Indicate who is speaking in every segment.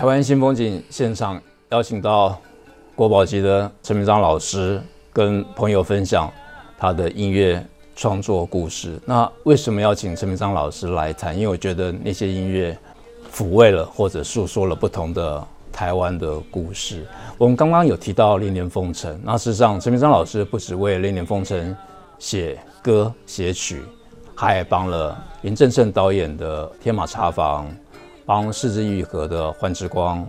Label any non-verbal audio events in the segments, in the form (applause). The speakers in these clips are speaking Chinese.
Speaker 1: 台湾新风景现场邀请到国宝级的陈明章老师，跟朋友分享他的音乐创作故事。那为什么要请陈明章老师来谈？因为我觉得那些音乐抚慰了或者诉说了不同的台湾的故事。我们刚刚有提到《恋恋风尘》，那事实上陈明章老师不只为《恋恋风尘》写歌写曲，还帮了林正盛导演的《天马茶房》。帮是枝裕和的《幻之光》，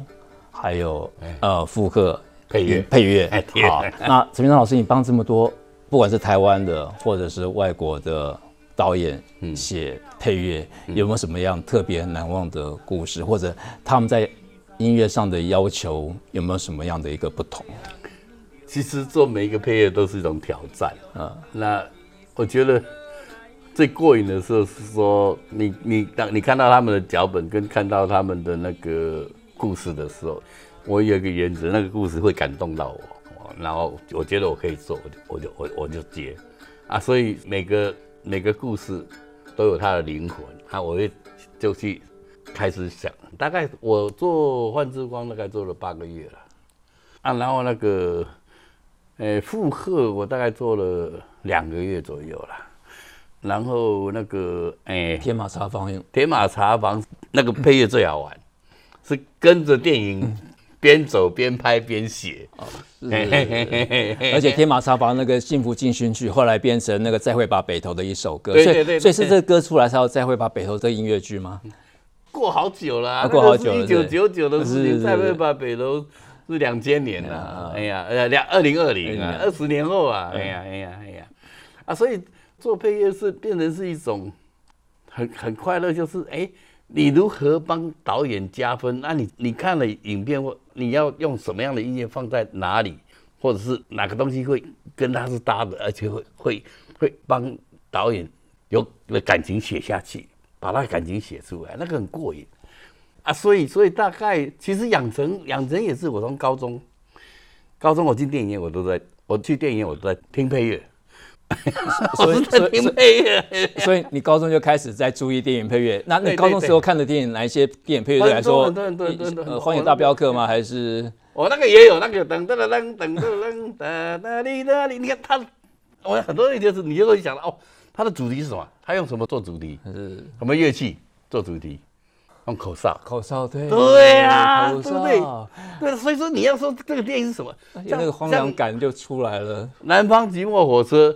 Speaker 1: 还有呃复刻配乐配乐。好，那陈明章老师，你帮这么多，不管是台湾的或者是外国的导演写配乐，有没有什么样特别难忘的故事，或者他们在音乐上的要求有没有什么样的一个不同？
Speaker 2: 其实做每一个配乐都是一种挑战啊。那我觉得。最过瘾的时候是说，你你当你看到他们的脚本跟看到他们的那个故事的时候，我有一个原则，那个故事会感动到我，然后我觉得我可以做，我就我就我我就接。啊，所以每个每个故事都有它的灵魂啊，我会就去开始想，大概我做《幻之光》大概做了八个月了。啊，然后那个呃负荷我大概做了两个月左右了。然后那个哎，
Speaker 1: 天马茶房，
Speaker 2: 天马茶房那个配乐最好玩，是跟着电影边走边拍边写。哦，
Speaker 1: 而且天马茶房那个幸福进行曲后来变成那个再会吧北投的一首歌。对对对。所以是这个歌出来才有再会吧北投这个音乐剧吗？
Speaker 2: 过好久了，过好久了，一九九九的事情，再会吧北投是两千年了。哎呀，呃，两二零二零啊，二十年后啊，哎呀，哎呀，哎呀，啊，所以。做配乐是变成是一种很很快乐，就是哎，你如何帮导演加分？那你你看了影片或你要用什么样的音乐放在哪里，或者是哪个东西会跟他是搭的，而且会会会帮导演有的感情写下去，把他感情写出来，那个很过瘾啊！所以所以大概其实养成养成也是我从高中高中我进电影院我都在，我去电影院我都在听配乐。(laughs)
Speaker 1: 所以，所以，(laughs) 所以你高中就开始在注意电影配乐。那你高中时候看的电影，哪一些电影配乐对来说？对对对对，荒野大镖客吗？还是？
Speaker 2: 我那个也有那个噔噔噔噔噔噔噔哒哩哒哩。你看他，我很多人就是你就会想到哦，他的主题是什么？他用什么做主题？是什么乐器做主题？用口哨。口哨对。对呀，对不对？对，所以说你要说这个电影是什么？
Speaker 1: 那个荒凉感就出来了。
Speaker 2: 南方寂寞火车。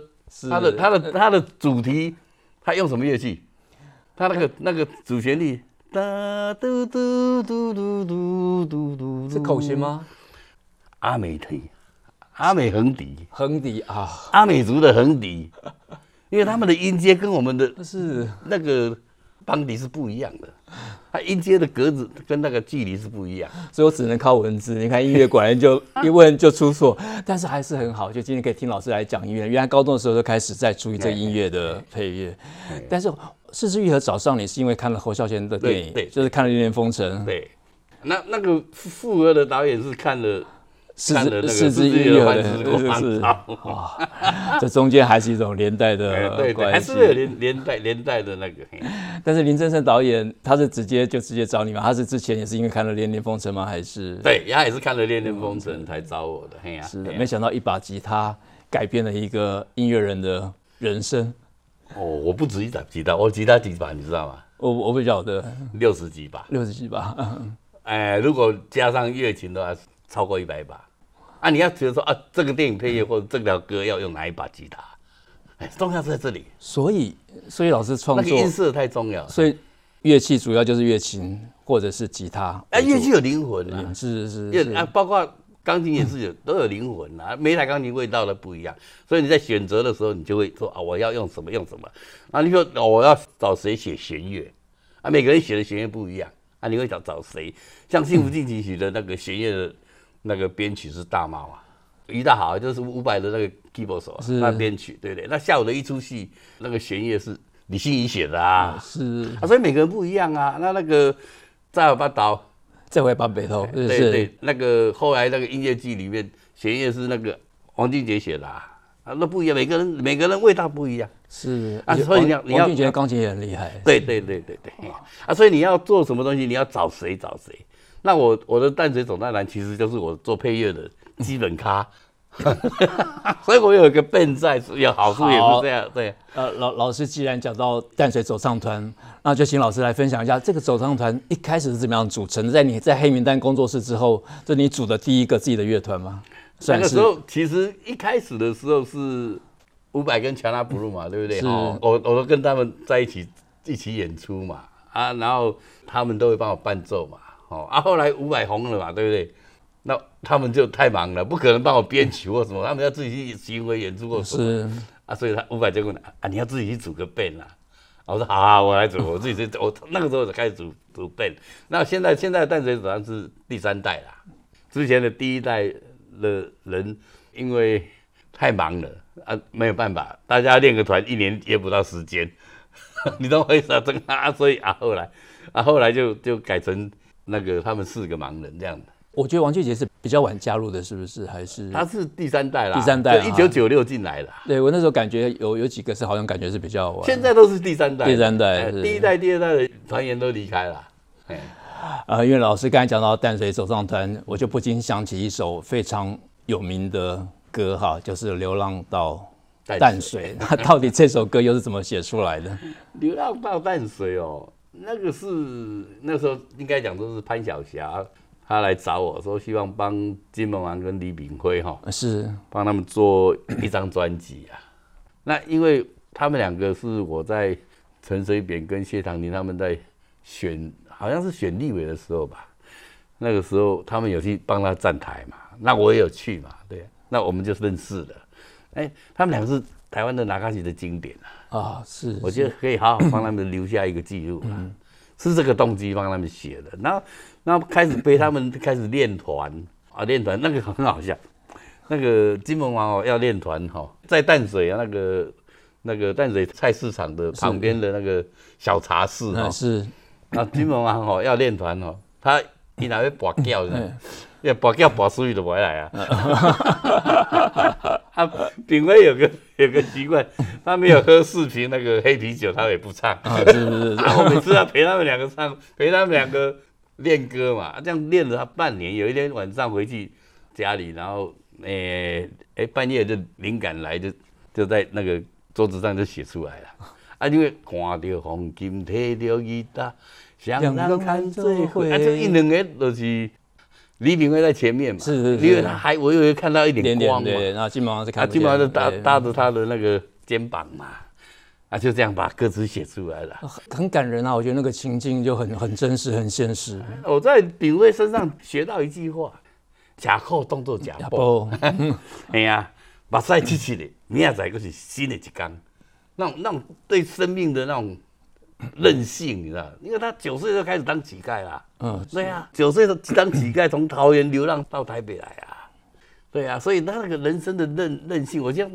Speaker 2: 他的他的他的主题，他用什么乐器？他那个那个主旋律，哒嘟嘟嘟嘟嘟嘟嘟，
Speaker 1: 是口琴吗？
Speaker 2: 阿美腿，阿美横笛，
Speaker 1: 横笛啊，
Speaker 2: 阿美族的横笛，因为他们的音阶跟我们的是那个邦迪是不一样的。它音阶的格子跟那个距离是不一样，
Speaker 1: 所以我只能靠文字。你看音乐果然就 (laughs) 一问就出错，但是还是很好。就今天可以听老师来讲音乐，原来高中的时候就开始在注意这音乐的配乐。但是是枝裕和找上你是因为看了侯孝贤的电影，对，就是看了《恋恋风尘》。
Speaker 2: 对，那那个附和的导演是看了。
Speaker 1: 是是枝裕和的，是哇，这中间还是一种连带的关系，
Speaker 2: 还是有连连带连带的那个。(laughs)
Speaker 1: 但是林正盛导演他是直接就直接找你吗？他是之前也是因为看了《恋恋风尘》吗？还是？
Speaker 2: 对，他也是看了《恋恋风尘》才找我的。嘿呀，
Speaker 1: 是的，没想到一把吉他改变了一个音乐人的人生。
Speaker 2: 哦，我不止一把吉他，我吉他几把你知道吗？
Speaker 1: 我我不晓得，
Speaker 2: 六十几把，
Speaker 1: 六十几把。
Speaker 2: 哎，如果加上乐琴的话，超过一百把。啊，你要觉得说啊，这个电影配乐或者这条歌要用哪一把吉他？哎，重要是在这里。
Speaker 1: 所以，所以老师创作那个
Speaker 2: 音色太重要。
Speaker 1: 所以乐器主要就是乐琴或者是吉他。
Speaker 2: 哎，乐器有灵魂啊，
Speaker 1: 是是是。
Speaker 2: 啊，包括钢琴也是有都有灵魂啊，每台钢琴味道都不一样，所以你在选择的时候，你就会说啊，我要用什么用什么。啊，你说我要找谁写弦乐啊？每个人写的弦乐不一样啊，你会找找谁？像《幸福进行曲》的那个弦乐的那个编曲是大猫啊，于大豪就是伍佰的那个 keyboard 手，那编曲对不对？那下午的一出戏，那个弦乐是李心怡写的啊，
Speaker 1: 是
Speaker 2: 啊，所以每个人不一样啊。那那个再有把刀。
Speaker 1: 再回把北头，
Speaker 2: 对对，那个后来那个音乐剧里面弦乐是那个王俊杰写的啊，那不一样，每个人每个人味道不一样，
Speaker 1: 是
Speaker 2: 啊，所以你要你要
Speaker 1: 王俊杰钢琴也很厉害，
Speaker 2: 对对对对对，啊，所以你要做什么东西，你要找谁找谁，那我我的淡水总淡蓝其实就是我做配乐的基本咖。(laughs) (laughs) 所以我有一个笨在，有好处也是这样。对，
Speaker 1: 呃，老老师既然讲到淡水走唱团，那就请老师来分享一下这个走唱团一开始是怎么样组成的？在你在黑名单工作室之后，就你组的第一个自己的乐团吗？
Speaker 2: 那个时候其实一开始的时候是伍佰跟强纳布鲁嘛，对不对？哦，我我都跟他们在一起一起演出嘛，啊，然后他们都会帮我伴奏嘛，哦，啊，后来五百红了嘛，对不对？那他们就太忙了，不可能帮我编曲或什么，他们要自己去巡回演出或什么。是啊，所以他五百就问啊，你要自己去组个 band 啊？我说好啊，我来组，我自己去我那个时候就开始组组 band。那现在现在的淡水主要是第三代啦，之前的第一代的人因为太忙了啊，没有办法，大家练个团一年约不到时间，(laughs) 你懂我意思啊？真啊，所以啊后来啊后来就就改成那个他们四个盲人这样的。
Speaker 1: 我觉得王俊杰是比较晚加入的，是不是？还是
Speaker 2: 他是第三代啦，
Speaker 1: 第三代，
Speaker 2: 一九九六进来的。
Speaker 1: 对，我那时候感觉有有几个是好像感觉是比较晚，
Speaker 2: 现在都是第三代。
Speaker 1: 第三代，
Speaker 2: 第一代、第二代的团员都离开了。
Speaker 1: 啊，因为老师刚才讲到淡水走上团，我就不禁想起一首非常有名的歌哈，就是《流浪到淡水》。(laughs) 那到底这首歌又是怎么写出来的？
Speaker 2: 《流浪到淡水》哦，那个是那时候应该讲都是潘晓霞。她来找我说，希望帮金门王跟李炳辉哈，
Speaker 1: 是
Speaker 2: 帮他们做一张专辑啊。那因为他们两个是我在陈水扁跟谢长廷他们在选，好像是选立委的时候吧。那个时候他们有去帮他站台嘛，那我也有去嘛，对，那我们就认识了。哎，他们两个是台湾的那卡西的经典啊，
Speaker 1: 啊是，
Speaker 2: 我觉得可以好好帮他们留下一个记录啊。是这个动机帮他们写的，然后，然后开始背他们开始练团。啊，练团那个很好笑，那个金门王哦要练团哈，在淡水啊那个那个淡水菜市场的旁边的那个小茶室哈，
Speaker 1: 是，
Speaker 2: 啊金门王哦要练团哦，他一拿会拔掉的，要拔掉拔出去都不会来啊。他炳威有个有个习惯，他没有喝四瓶那个黑啤酒，他也不唱。啊，是是是。然后 (laughs) 每次要陪他们两个唱，(laughs) 陪他们两个练歌嘛，这样练了他半年。有一天晚上回去家里，然后诶诶、欸欸、半夜就灵感来，就就在那个桌子上就写出来了。啊，因为看到黄金提着吉他，想让看这回，啊，这一两个都是。李炳辉在前面嘛，
Speaker 1: 是是是，
Speaker 2: 因为他还我以为看到一点光嘛，
Speaker 1: 然后金毛是看，
Speaker 2: 金毛是搭搭着他的那个肩膀嘛，啊，就这样把歌词写出来了，
Speaker 1: 很感人啊！我觉得那个情境就很很真实，很现实。
Speaker 2: 我在炳辉身上学到一句话：假扣动作假包，(laughs) 哎呀，把赛起起的，明仔载就是新的一天，那种那种对生命的那种。任性，你知道？因为他九岁就开始当乞丐啦。嗯，对呀，九岁就当乞丐，从桃园流浪到台北来啊。对呀，所以他那个人生的任任性，我这样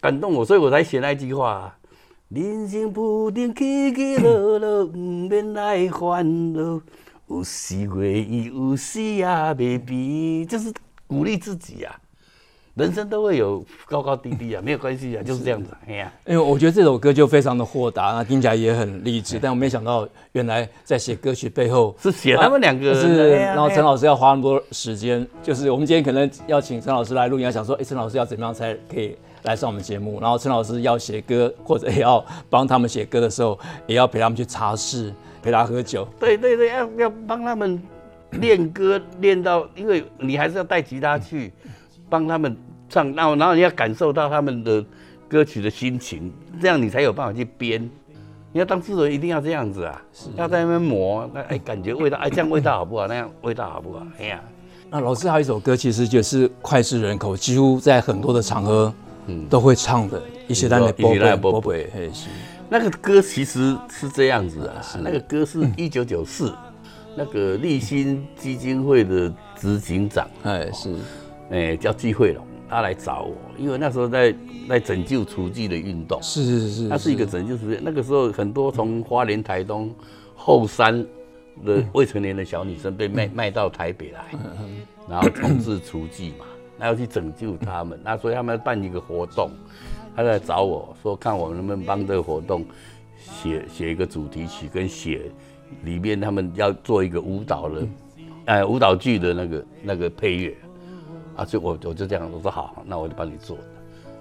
Speaker 2: 感动我，所以我才写那句话：人生不定起起落落，不免来烦恼。有时会意，有时也未必，就是鼓励自己呀。人生都会有高高低低啊，没有关系啊，就是这样子。哎呀，
Speaker 1: 因为我觉得这首歌就非常的豁达，那听起来也很励志。但我没想到，原来在写歌曲背后
Speaker 2: 是写他们两个人。
Speaker 1: 是，然后陈老师要花那么多时间，就是我们今天可能要请陈老师来录音，想说，哎，陈老师要怎么样才可以来上我们节目？然后陈老师要写歌，或者也要帮他们写歌的时候，也要陪他们去茶室，陪他喝酒。
Speaker 2: 对对对，要要帮他们练歌，练到，因为你还是要带吉他去。帮他们唱，然后然后你要感受到他们的歌曲的心情，这样你才有办法去编。你要当制作人一定要这样子啊，要在那边磨，那哎感觉味道哎这样味道好不好？那样味道好不好？哎呀，
Speaker 1: 那老师还有一首歌，其实就是脍炙人口，几乎在很多的场合，嗯，都会唱的。一些单的波波波波，
Speaker 2: 那个歌其实是这样子啊，那个歌是一九九四，那个立新基金会的执行长，哎是，哎叫季惠龙，他来找我，因为那时候在在拯救厨妓的运动，
Speaker 1: 是是是，
Speaker 2: 他是一个拯救雏妓，那个时候很多从花莲台东后山的未成年的小女生被卖卖到台北来，然后从事厨妓嘛，那要去拯救他们，那所以他们要办一个活动。他来找我说，看我能不能帮这个活动写写一个主题曲，跟写里面他们要做一个舞蹈的，哎、呃，舞蹈剧的那个那个配乐，啊，所以我我就这样我说好，那我就帮你做。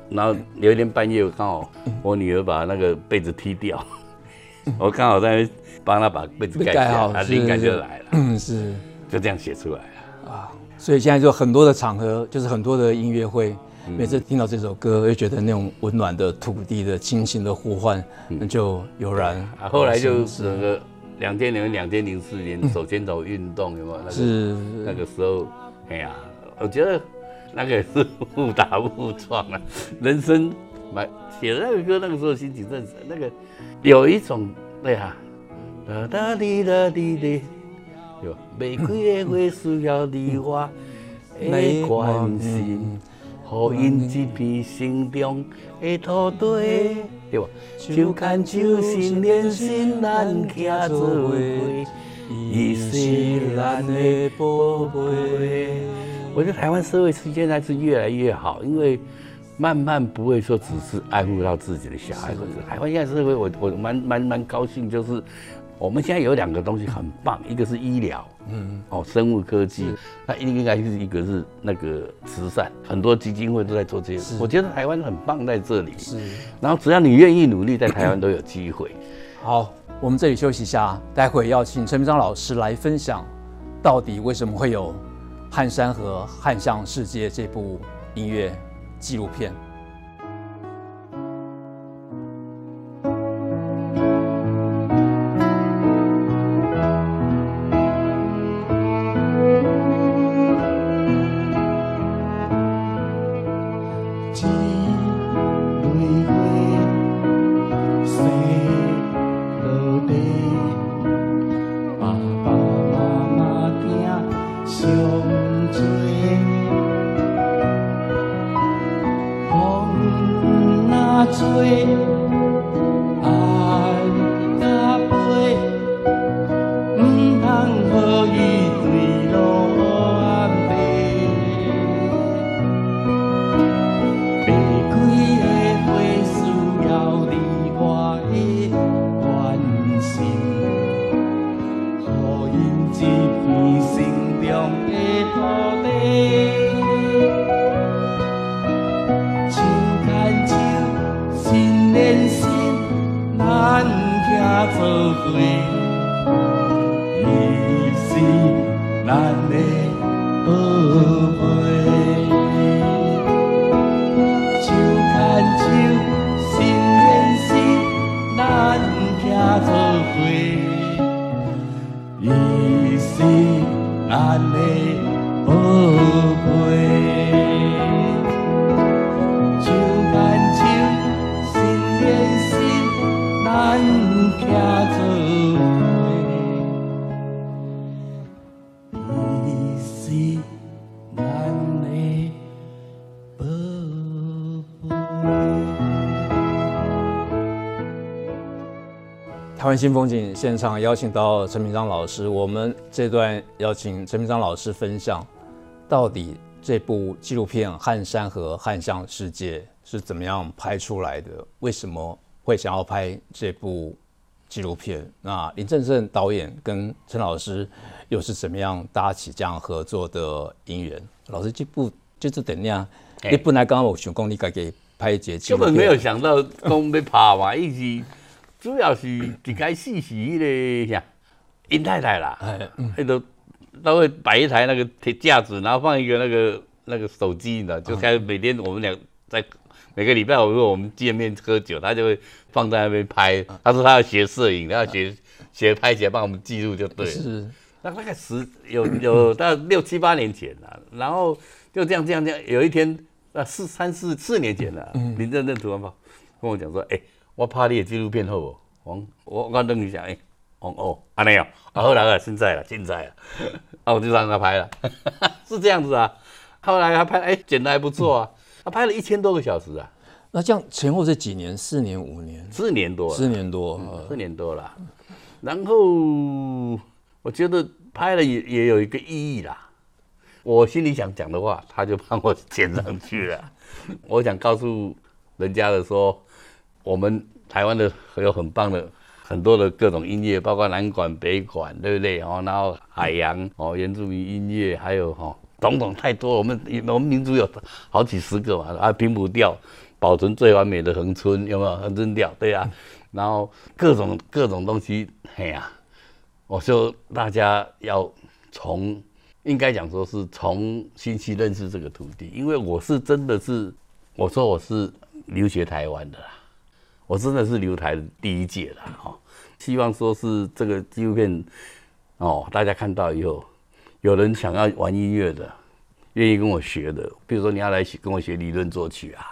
Speaker 2: 然后有一天半夜，刚好我女儿把那个被子踢掉，(laughs) 我刚好在帮她把被子盖好，她灵感就来了，嗯，是，就这样写出来了啊。
Speaker 1: 所以现在就很多的场合，就是很多的音乐会。每次听到这首歌，又觉得那种温暖的土地的亲情的呼唤，那就油然。
Speaker 2: 啊，后来就整个两千零、两千零四年手牵手运动有没有？那个是那个时候，哎呀，我觉得那个也是误打误撞啊。人生买写那个歌，那个时候心情真是那个有一种对呀，哒哒滴哒滴滴，有玫瑰的花需要你我的关心。好因一片心中的土地，对吧？手牵手，心连心，咱行做伙，伊是咱的宝贝。我觉得台湾社会现在是越来越好，因为慢慢不会说只是爱护到自己的小孩，台湾现在社会，我我蛮蛮蛮高兴，就是。我们现在有两个东西很棒，一个是医疗，嗯，哦，生物科技，那应该是一个是那个慈善，很多基金会都在做这些事。我觉得台湾很棒在这里，是。然后只要你愿意努力，在台湾都有机会。
Speaker 1: 好，我们这里休息一下，待会要请陈明章老师来分享，到底为什么会有《汉山河汉向世界》这部音乐纪录片。
Speaker 2: 心，互运一片心中的土地。情牵手，心连心，咱徛做伙。
Speaker 1: 台湾新风景现场邀请到陈明章老师，我们这段邀请陈明章老师分享，到底这部纪录片《汉山和汉象世界》是怎么样拍出来的？为什么会想要拍这部纪录片？那林正盛导演跟陈老师又是怎么样搭起这样合作的姻缘？老师这部就是等那样，你本来刚刚我想讲你该给拍一节，
Speaker 2: 根本没有想到讲被拍嘛，一直。主要是一开始是迄个啥，殷太太啦，迄都都会摆一台那个铁架子，然后放一个那个那个手机，你知道，就开始每天我们俩在每个礼拜五我们见面喝酒，他就会放在那边拍。他说他要学摄影，他要学学拍起来帮我们记录就对了。是，那大概十有有大概六七八年前了，然后就这样这样这样，有一天啊四三四四年前了，林正正突然跑跟我讲说，哎、欸，我拍你的纪录片好不？我我我等一下，哎、欸，哦哦，安尼哦，啊后来啊现在了现在了，(laughs) 啊我就让他拍了，(laughs) 是这样子啊，后来他拍，哎、欸，剪得还不错啊，他拍了一千多个小时啊，
Speaker 1: 那这样前后是几年？四年五年？
Speaker 2: 四年多，
Speaker 1: 四年多，
Speaker 2: 四年多了，然后。我觉得拍了也也有一个意义啦。我心里想讲的话，他就帮我剪上去了。(laughs) 我想告诉人家的说，我们台湾的有很棒的很多的各种音乐，包括南管、北管，对不对？哦，然后海洋哦，原住民音乐，还有哈，种种太多。我们我们民族有好几十个嘛，啊，平埔调保存最完美的恒春，有没有恒春调？对啊，然后各种各种东西，嘿呀。我说大家要从，应该讲说是重新去认识这个土地，因为我是真的是，我说我是留学台湾的啦，我真的是留台第一届了。哈。希望说是这个纪录片，哦，大家看到以后，有人想要玩音乐的，愿意跟我学的，比如说你要来跟我学理论作曲啊，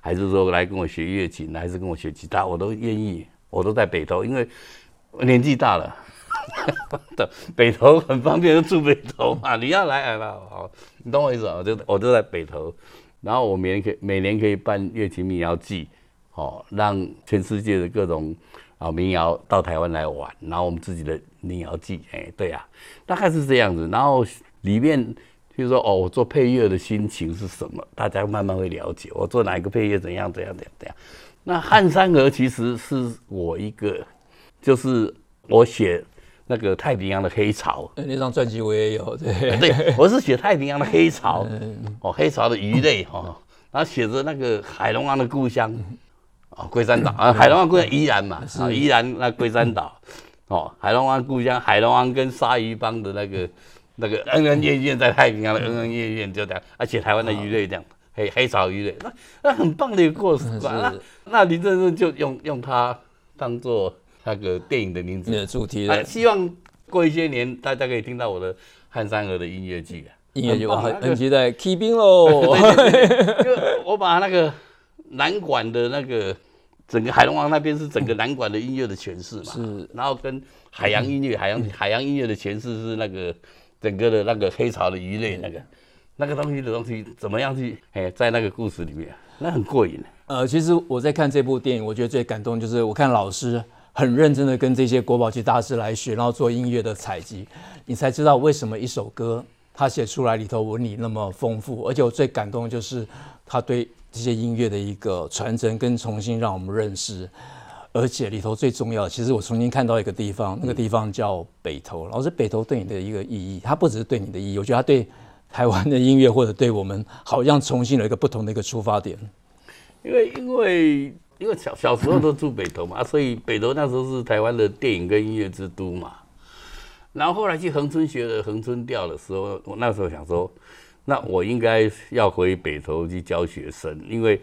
Speaker 2: 还是说来跟我学乐器，还是跟我学吉他，我都愿意，我都在北投，因为年纪大了。(laughs) 北投很方便，就住北投嘛。(laughs) 你要来，来好，你懂我意思啊？我就我就在北投，然后我每年可以每年可以办乐琴民谣季，哦，让全世界的各种啊民谣到台湾来玩，然后我们自己的民谣季，哎，对、啊，大概是这样子。然后里面就是说，哦，我做配乐的心情是什么？大家慢慢会了解我做哪一个配乐怎样怎样怎样怎样。那汉山河其实是我一个，就是我写。那个太平洋的黑潮，
Speaker 1: 那张专辑我也有。对，
Speaker 2: 对，我是写太平洋的黑潮，哦，黑潮的鱼类哈，然后写着那个海龙王的故乡，哦，龟山岛啊，海龙王故乡宜兰嘛，啊，宜兰那龟山岛，哦，海龙王故乡，海龙王跟鲨鱼帮的那个那个恩恩怨怨在太平洋的恩恩怨怨就这样，而且台湾的鱼类这样，黑黑潮鱼类，那那很棒的一个过程，那那林正正就用用它当做。那个电影的名字。的
Speaker 1: 主题的，
Speaker 2: 希望过一些年，大家可以听到我的汉山河的音乐剧啊，
Speaker 1: 音乐剧很很期待起兵喽。(laughs)
Speaker 2: 就我把那个南管的那个整个海龙王那边是整个南管的音乐的诠释嘛，是，然后跟海洋音乐、海洋海洋音乐的诠释是那个整个的那个黑潮的鱼类那个那个东西的东西怎么样去哎，在那个故事里面，那很过瘾。
Speaker 1: 呃，其实我在看这部电影，我觉得最感动就是我看老师。很认真的跟这些国宝级大师来学，然后做音乐的采集，你才知道为什么一首歌他写出来里头纹理那么丰富。而且我最感动的就是他对这些音乐的一个传承跟重新让我们认识。而且里头最重要的，其实我重新看到一个地方，那个地方叫北投。老师，北投对你的一个意义，它不只是对你的意义，我觉得它对台湾的音乐或者对我们，好像重新有一个不同的一个出发点。
Speaker 2: 因为因为。因为小小时候都住北投嘛，所以北投那时候是台湾的电影跟音乐之都嘛。然后后来去恒春学了恒春调的时候，我那时候想说，那我应该要回北投去教学生，因为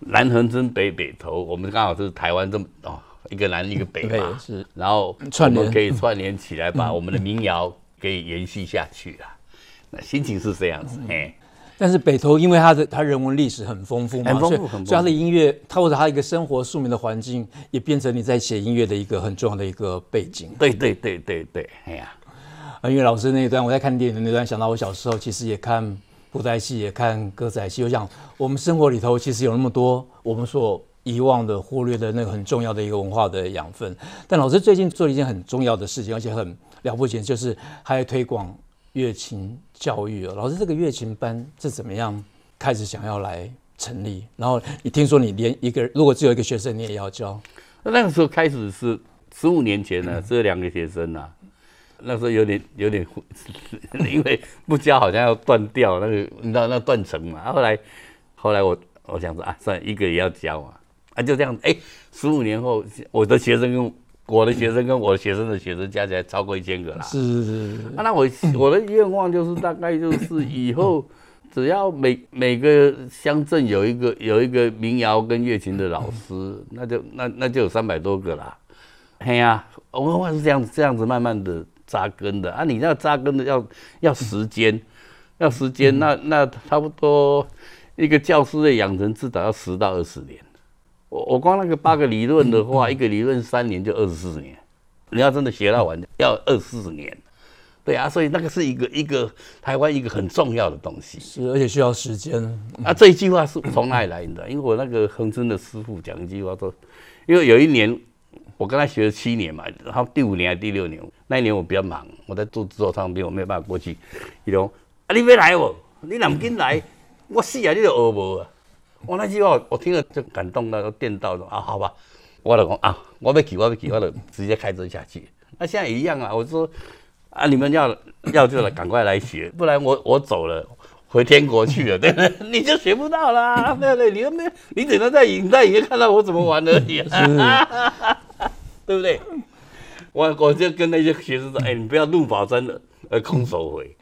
Speaker 2: 南横村北北投，我们刚好是台湾这么哦，一个南一个北嘛，是。然后我们可以串联起来，把我们的民谣给延续下去了。那心情是这样子，哎。
Speaker 1: 但是北投因为它的它人文历史很丰富嘛，很丰富，所以所以它的音乐，它或者它一个生活庶民的环境，也变成你在写音乐的一个很重要的一个背景。
Speaker 2: 对对对对对，哎呀，
Speaker 1: 啊，因为老师那一段我在看电影的那段，想到我小时候其实也看布袋戏，也看歌仔戏，我想我们生活里头其实有那么多我们所遗忘的、忽略的那个很重要的一个文化的养分。但老师最近做了一件很重要的事情，而且很了不起，就是还在推广。乐琴教育哦，老师，这个乐琴班是怎么样开始想要来成立？然后你听说你连一个如果只有一个学生你也要教？
Speaker 2: 那那个时候开始是十五年前呢，只有两个学生呐。那时候有点有点，(laughs) 因为不教好像要断掉那个，你知道那断层嘛。后来后来我我想说啊，算了一个也要教嘛，啊就这样哎，十五年后我的学生跟。我的学生跟我的学生的学生加起来超过一千个啦。
Speaker 1: 是是是。
Speaker 2: 啊，那我我的愿望就是大概就是以后 (laughs) 只要每每个乡镇有一个有一个民谣跟乐琴的老师，那就那那就有三百多个啦。嘿呀，我们是这样子这样子慢慢的扎根的啊。你那扎根的要要时间，要时间，那那差不多一个教师的养成至少要十到二十年。我我光那个八个理论的话，一个理论三年就二十四年。你要真的学到完，要二四年。对啊，所以那个是一个一个台湾一个很重要的东西，
Speaker 1: 是而且需要时间。(laughs)
Speaker 2: 啊，这一句话是从哪里来的？因为我那个恒春的师傅讲一句话说，因为有一年我跟他学了七年嘛，然后第五年还第六年，那一年我比较忙，我在做制作唱片，我没有办法过去。伊说啊，你别来哦，你哪不来？我死啊，你就学无啊。我那句话我听了就感动到电到了啊，好吧，我就讲啊，我要去，我要去，我就直接开车下去。那现在一样啊，我说。啊！你们要要就来，赶快来学，不然我我走了，回天国去了，对不对？你就学不到啦，对不对？你又没，你只能在影在影院看到我怎么玩而已，对不对？我我就跟那些学生说，(laughs) 哎，你不要怒保真的，呃空手回。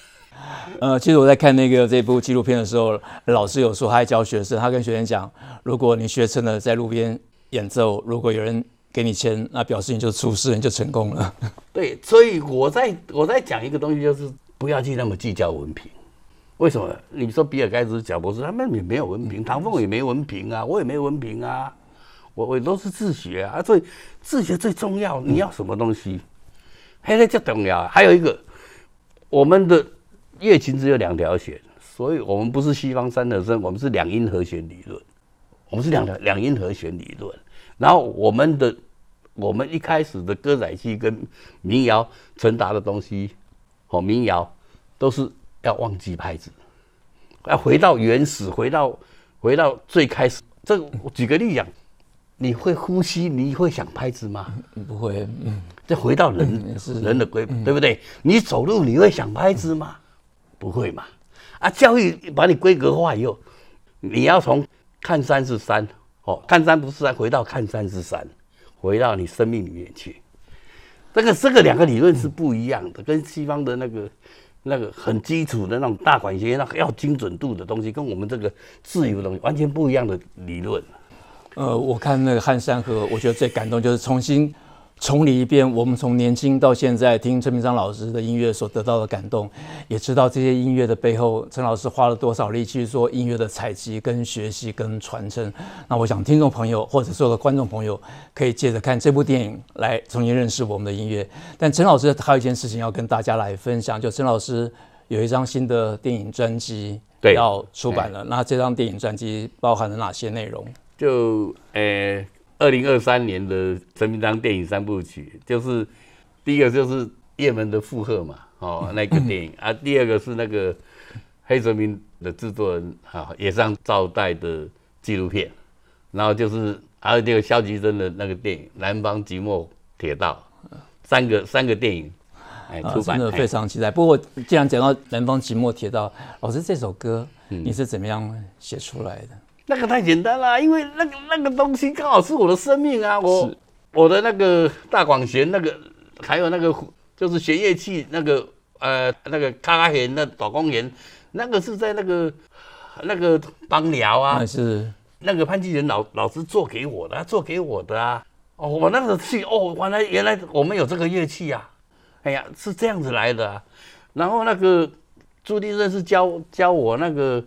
Speaker 2: (laughs)
Speaker 1: 呃，其实我在看那个这部纪录片的时候，老师有说，他还教学生，他跟学生讲，如果你学成了在路边演奏，如果有人。给你钱，那表示你就出师，你就成功了。(laughs)
Speaker 2: 对，所以我在我在讲一个东西，就是不要去那么计较文凭。为什么？你说比尔盖茨、贾博士他们也没有文凭，唐凤也没文凭啊，我也没文凭啊，我我都是自学啊。所以自学最重要，你要什么东西？嘿，那就重要。还有一个，我们的乐琴只有两条弦，所以我们不是西方三和声，我们是两音和弦理论。我们是两条两音和弦理论，然后我们的。我们一开始的歌仔戏跟民谣传达的东西，哦，民谣都是要忘记拍子，要回到原始，回到回到最开始。这个我举个例讲，你会呼吸，你会想拍子吗？
Speaker 1: 不会。嗯，
Speaker 2: 再回到人人的规，对不对？你走路你会想拍子吗？不会嘛。啊，教育把你规格化以后，你要从看山是山，哦，看山不是山，回到看山是山。回到你生命里面去，这个这个两个理论是不一样的，跟西方的那个那个很基础的那种大管弦，那个要精准度的东西，跟我们这个自由的东西完全不一样的理论。
Speaker 1: 呃，我看那个汉山河，我觉得最感动就是重新。重理一遍，我们从年轻到现在听陈明章老师的音乐所得到的感动，也知道这些音乐的背后，陈老师花了多少力气做音乐的采集、跟学习、跟传承。那我想，听众朋友或者所有的观众朋友，可以借着看这部电影来重新认识我们的音乐。但陈老师还有一件事情要跟大家来分享，就陈老师有一张新的电影专辑要出版了。那这张电影专辑包含了哪些内容？
Speaker 2: 就呃。二零二三年的陈明章电影三部曲，就是第一个就是叶门的负荷嘛，哦，(laughs) 那个电影啊，第二个是那个黑泽明的制作人哈野上昭代的纪录片，然后就是还有这个萧菊贞的那个电影《南方寂寞铁道》，三个三个电影哎出版，
Speaker 1: 真的非常期待。不过既然讲到《南方寂寞铁道》，老师这首歌你是怎么样写出来的？
Speaker 2: 那个太简单了，因为那个那个东西刚好是我的生命啊！我我的那个大广弦，那个还有那个就是弦乐器，那个呃那个咔咔弦、那导光弦，那个是在那个那个帮聊啊，
Speaker 1: 是
Speaker 2: 那个潘金莲老老师做给我的，他做给我的啊！哦，我那个器哦，原来原来我们有这个乐器啊！哎呀，是这样子来的啊！然后那个朱立顺是教教我那个。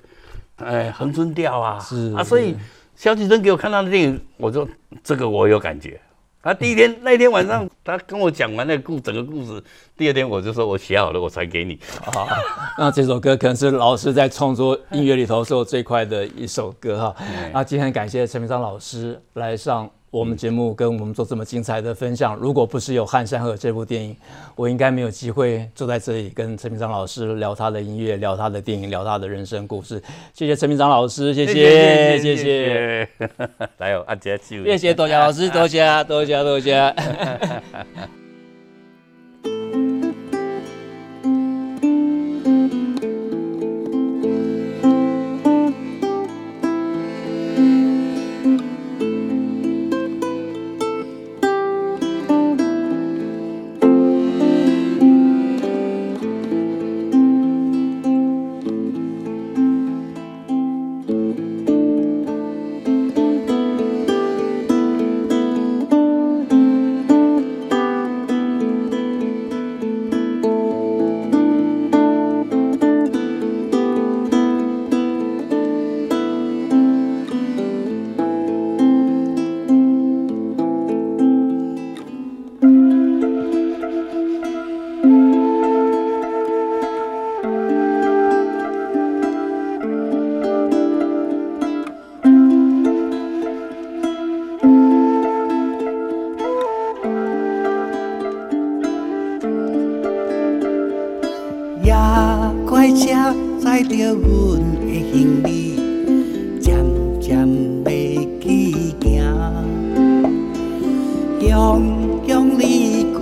Speaker 2: 哎，恒春调啊，是啊，所以萧敬腾给我看他的电影，我说这个我有感觉。他第一天 (laughs) 那天晚上，他跟我讲完那个故整个故事，第二天我就说我写好了，我传给你。
Speaker 1: 啊，(laughs) 那这首歌可能是老师在创作音乐里头做最快的一首歌哈。那今天感谢陈明章老师来上。我们节目跟我们做这么精彩的分享，如果不是有《汉山河》这部电影，我应该没有机会坐在这里跟陈明章老师聊他的音乐、聊他的电影、聊他的人生故事。谢谢陈明章老师，谢谢，谢谢。(laughs)
Speaker 2: 来哦，阿杰，谢
Speaker 1: 谢多谢老师，多谢，多谢，多谢。(laughs)
Speaker 2: 阮的行李，渐渐要去行，乡乡离开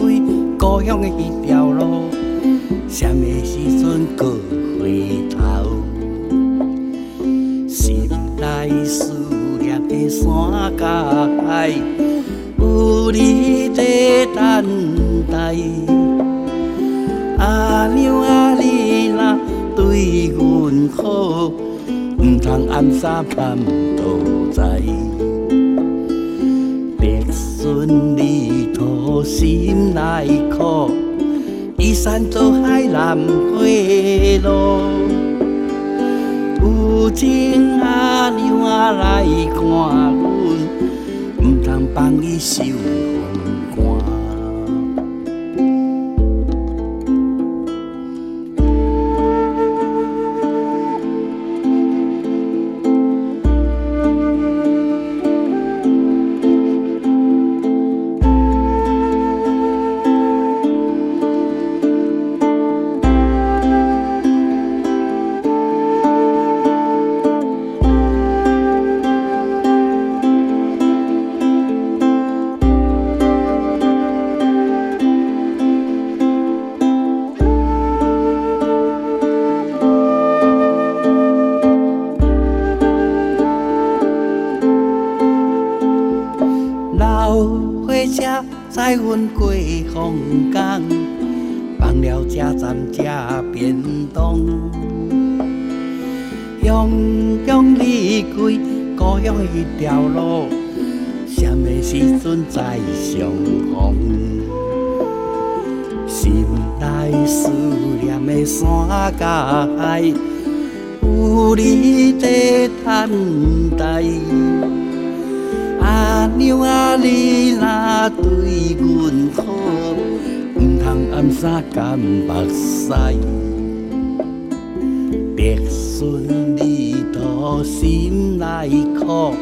Speaker 2: 故乡的一条路，什么时阵阁回头？心内思念的山甲海，有你在等待。阿娘啊，对阮好，毋通暗杀盼土在。别顺利土心内苦，移山做海难回路。有情阿、娘来看阮，毋通放伊受。这便当匆匆离开故乡一条路，什么时阵再相逢？心内思念的山甲海，有你在等待。阿娘啊，你若对阮好。旅途心内苦，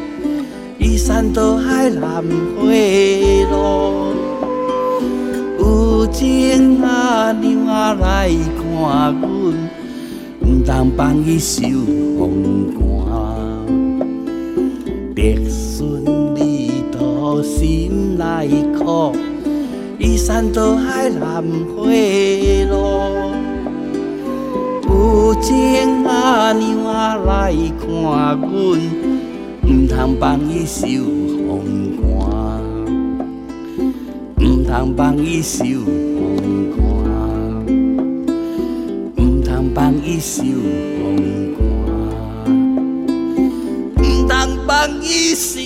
Speaker 2: 依山走海难回路。有情阿娘啊来看阮，毋通放伊受。风寒，白顺旅途心内苦，依山倒海难回路。有情阿娘啊来看阮，毋通放伊受风寒，毋通放伊受风寒，毋通放伊受。一袖红